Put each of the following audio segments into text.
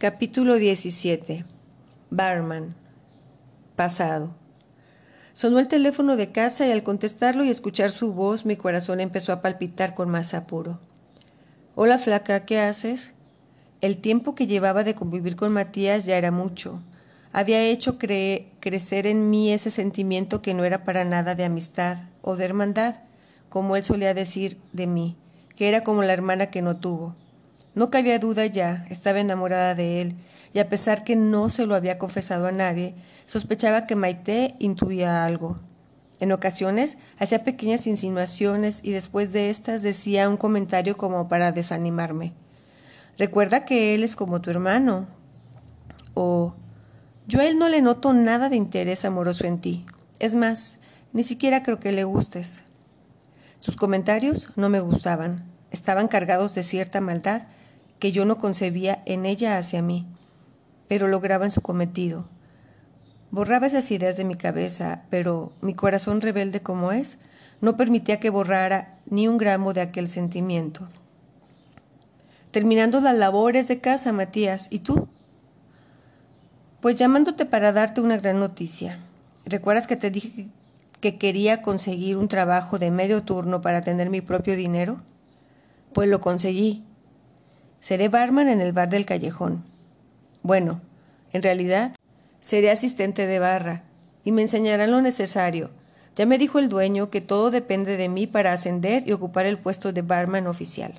Capítulo 17. Barman. Pasado. Sonó el teléfono de casa y al contestarlo y escuchar su voz mi corazón empezó a palpitar con más apuro. Hola flaca, ¿qué haces? El tiempo que llevaba de convivir con Matías ya era mucho. Había hecho crecer en mí ese sentimiento que no era para nada de amistad o de hermandad, como él solía decir de mí, que era como la hermana que no tuvo. No cabía duda ya, estaba enamorada de él, y a pesar que no se lo había confesado a nadie, sospechaba que Maite intuía algo. En ocasiones hacía pequeñas insinuaciones y después de estas decía un comentario como para desanimarme. Recuerda que él es como tu hermano. O yo a él no le noto nada de interés amoroso en ti. Es más, ni siquiera creo que le gustes. Sus comentarios no me gustaban. Estaban cargados de cierta maldad que yo no concebía en ella hacia mí, pero lograban su cometido. Borraba esas ideas de mi cabeza, pero mi corazón rebelde como es, no permitía que borrara ni un gramo de aquel sentimiento. Terminando las labores de casa, Matías, ¿y tú? Pues llamándote para darte una gran noticia. ¿Recuerdas que te dije que quería conseguir un trabajo de medio turno para tener mi propio dinero? Pues lo conseguí Seré barman en el bar del callejón. Bueno, en realidad, seré asistente de barra y me enseñarán lo necesario. Ya me dijo el dueño que todo depende de mí para ascender y ocupar el puesto de barman oficial.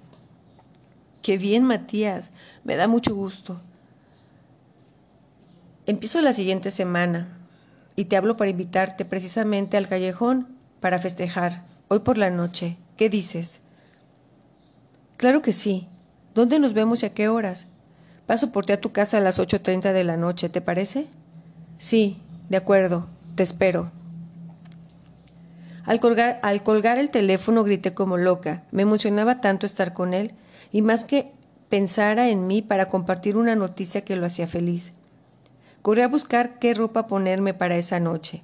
Qué bien, Matías. Me da mucho gusto. Empiezo la siguiente semana y te hablo para invitarte precisamente al callejón para festejar, hoy por la noche. ¿Qué dices? Claro que sí. ¿Dónde nos vemos y a qué horas? Paso por ti a tu casa a las 8.30 de la noche, ¿te parece? Sí, de acuerdo, te espero. Al colgar, al colgar el teléfono grité como loca. Me emocionaba tanto estar con él, y más que pensara en mí para compartir una noticia que lo hacía feliz. Corrí a buscar qué ropa ponerme para esa noche,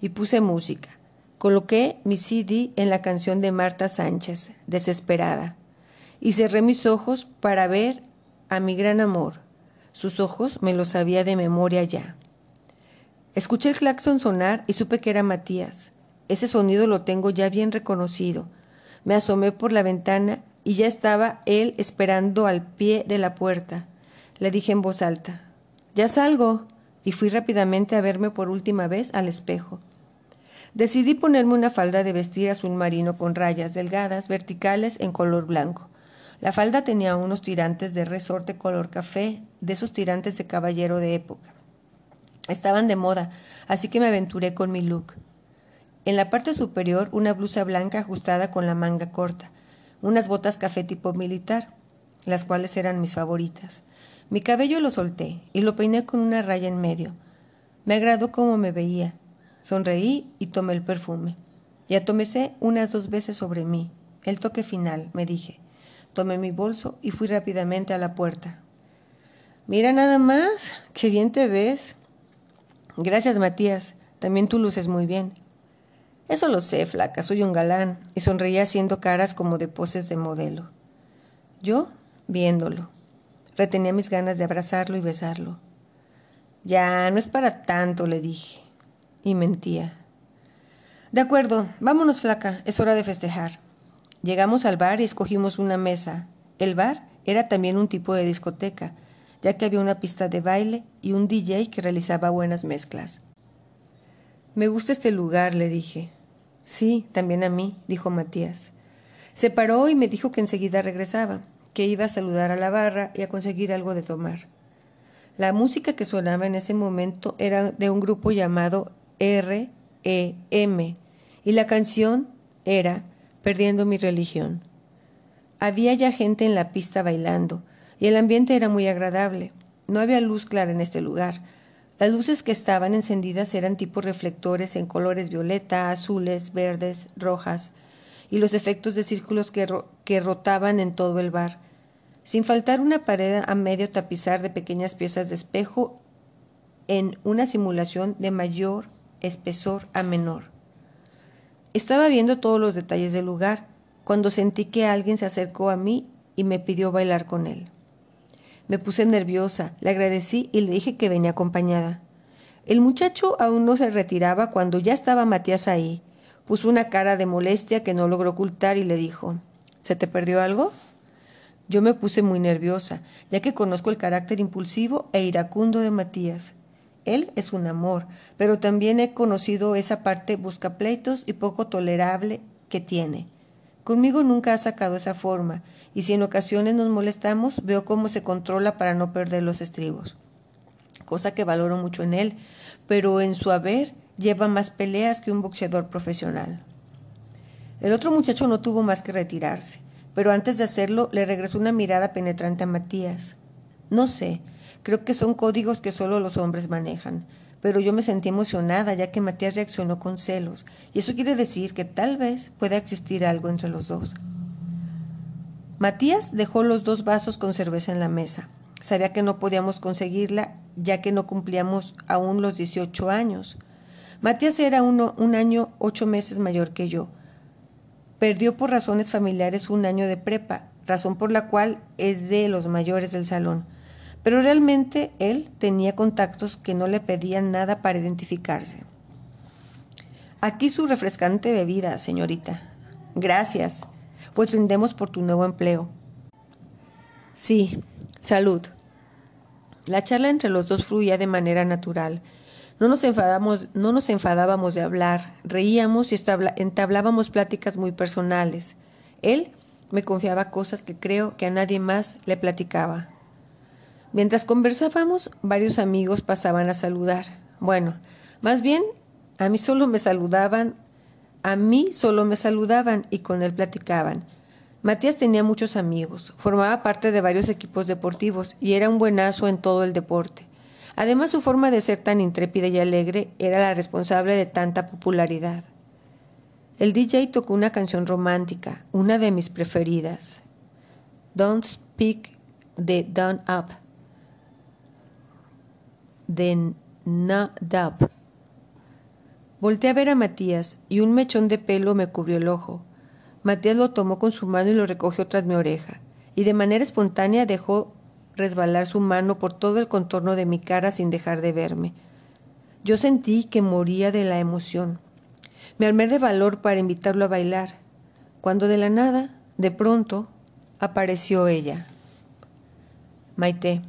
y puse música. Coloqué mi CD en la canción de Marta Sánchez, Desesperada y cerré mis ojos para ver a mi gran amor. Sus ojos me los sabía de memoria ya. Escuché el claxon sonar y supe que era Matías. Ese sonido lo tengo ya bien reconocido. Me asomé por la ventana y ya estaba él esperando al pie de la puerta. Le dije en voz alta, Ya salgo, y fui rápidamente a verme por última vez al espejo. Decidí ponerme una falda de vestir azul marino con rayas delgadas, verticales, en color blanco. La falda tenía unos tirantes de resorte color café, de esos tirantes de caballero de época. Estaban de moda, así que me aventuré con mi look. En la parte superior una blusa blanca ajustada con la manga corta, unas botas café tipo militar, las cuales eran mis favoritas. Mi cabello lo solté y lo peiné con una raya en medio. Me agradó cómo me veía. Sonreí y tomé el perfume. Y atomecé unas dos veces sobre mí. El toque final, me dije. Tomé mi bolso y fui rápidamente a la puerta. Mira nada más, qué bien te ves. Gracias, Matías. También tú luces muy bien. Eso lo sé, flaca, soy un galán, y sonreía haciendo caras como de poses de modelo. Yo, viéndolo, retenía mis ganas de abrazarlo y besarlo. Ya, no es para tanto, le dije, y mentía. De acuerdo, vámonos, flaca, es hora de festejar. Llegamos al bar y escogimos una mesa. El bar era también un tipo de discoteca, ya que había una pista de baile y un DJ que realizaba buenas mezclas. Me gusta este lugar, le dije. Sí, también a mí, dijo Matías. Se paró y me dijo que enseguida regresaba, que iba a saludar a la barra y a conseguir algo de tomar. La música que sonaba en ese momento era de un grupo llamado R.E.M. y la canción era perdiendo mi religión. Había ya gente en la pista bailando, y el ambiente era muy agradable. No había luz clara en este lugar. Las luces que estaban encendidas eran tipo reflectores en colores violeta, azules, verdes, rojas, y los efectos de círculos que, rotaban en todo el bar, sin faltar una pared a medio tapizar de pequeñas piezas de espejo en una simulación de mayor espesor a menor. Estaba viendo todos los detalles del lugar cuando sentí que alguien se acercó a mí y me pidió bailar con él. Me puse nerviosa, le agradecí y le dije que venía acompañada. El muchacho aún no se retiraba cuando ya estaba Matías ahí. Puso una cara de molestia que no logró ocultar y le dijo ¿Se te perdió algo? Yo me puse muy nerviosa, ya que conozco el carácter impulsivo e iracundo de Matías. Él es un amor, pero también he conocido esa parte buscapleitos y poco tolerable que tiene. Conmigo nunca ha sacado esa forma, y si en ocasiones nos molestamos, veo cómo se controla para no perder los estribos. Cosa que valoro mucho en él, pero en su haber lleva más peleas que un boxeador profesional. El otro muchacho no tuvo más que retirarse pero antes de hacerlo le regresó una mirada penetrante a Matías. No sé, creo que son códigos que solo los hombres manejan, pero yo me sentí emocionada ya que Matías reaccionó con celos, y eso quiere decir que tal vez pueda existir algo entre los dos. Matías dejó los dos vasos con cerveza en la mesa. Sabía que no podíamos conseguirla ya que no cumplíamos aún los 18 años. Matías era uno, un año ocho meses mayor que yo, Perdió por razones familiares un año de prepa, razón por la cual es de los mayores del salón. Pero realmente él tenía contactos que no le pedían nada para identificarse. Aquí su refrescante bebida, señorita. Gracias, pues brindemos por tu nuevo empleo. Sí, salud. La charla entre los dos fluía de manera natural. No nos, enfadamos, no nos enfadábamos de hablar, reíamos y entablábamos pláticas muy personales. Él me confiaba cosas que creo que a nadie más le platicaba. Mientras conversábamos, varios amigos pasaban a saludar. Bueno, más bien, a mí solo me saludaban, a mí solo me saludaban y con él platicaban. Matías tenía muchos amigos, formaba parte de varios equipos deportivos y era un buenazo en todo el deporte. Además, su forma de ser tan intrépida y alegre era la responsable de tanta popularidad. El DJ tocó una canción romántica, una de mis preferidas. Don't Speak de Down Up. De No Dub. Volté a ver a Matías y un mechón de pelo me cubrió el ojo. Matías lo tomó con su mano y lo recogió tras mi oreja, y de manera espontánea dejó resbalar su mano por todo el contorno de mi cara sin dejar de verme. Yo sentí que moría de la emoción. Me armé de valor para invitarlo a bailar, cuando de la nada, de pronto, apareció ella. Maite.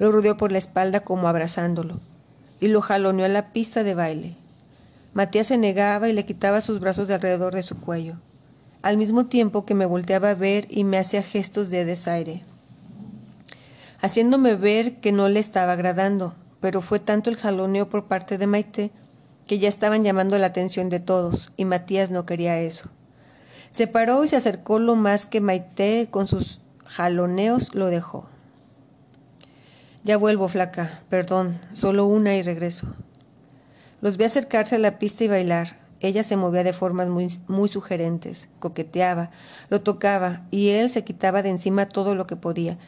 Lo rodeó por la espalda como abrazándolo y lo jaloneó a la pista de baile. Matías se negaba y le quitaba sus brazos de alrededor de su cuello, al mismo tiempo que me volteaba a ver y me hacía gestos de desaire haciéndome ver que no le estaba agradando, pero fue tanto el jaloneo por parte de Maite que ya estaban llamando la atención de todos, y Matías no quería eso. Se paró y se acercó lo más que Maite con sus jaloneos lo dejó. Ya vuelvo, flaca, perdón, solo una y regreso. Los vi acercarse a la pista y bailar. Ella se movía de formas muy, muy sugerentes, coqueteaba, lo tocaba, y él se quitaba de encima todo lo que podía,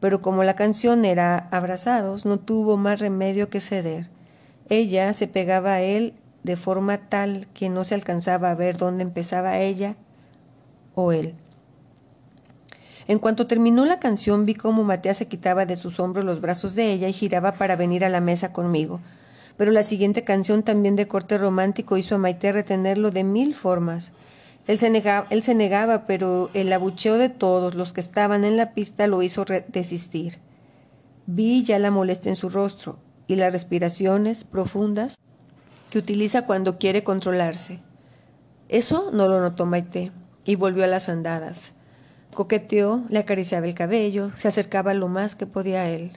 pero como la canción era Abrazados, no tuvo más remedio que ceder. Ella se pegaba a él de forma tal que no se alcanzaba a ver dónde empezaba ella o él. En cuanto terminó la canción vi cómo Matea se quitaba de sus hombros los brazos de ella y giraba para venir a la mesa conmigo. Pero la siguiente canción, también de corte romántico, hizo a Maite retenerlo de mil formas. Él se, negaba, él se negaba, pero el abucheo de todos los que estaban en la pista lo hizo desistir. Vi ya la molestia en su rostro y las respiraciones profundas que utiliza cuando quiere controlarse. Eso no lo notó Maite y volvió a las andadas. Coqueteó, le acariciaba el cabello, se acercaba lo más que podía a él.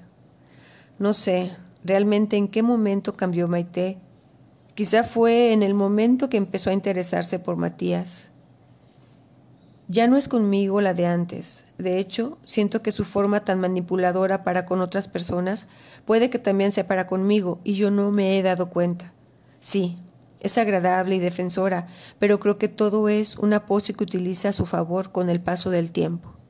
No sé realmente en qué momento cambió Maite. Quizá fue en el momento que empezó a interesarse por Matías. Ya no es conmigo la de antes. De hecho, siento que su forma tan manipuladora para con otras personas puede que también sea para conmigo y yo no me he dado cuenta. Sí, es agradable y defensora, pero creo que todo es una pose que utiliza a su favor con el paso del tiempo.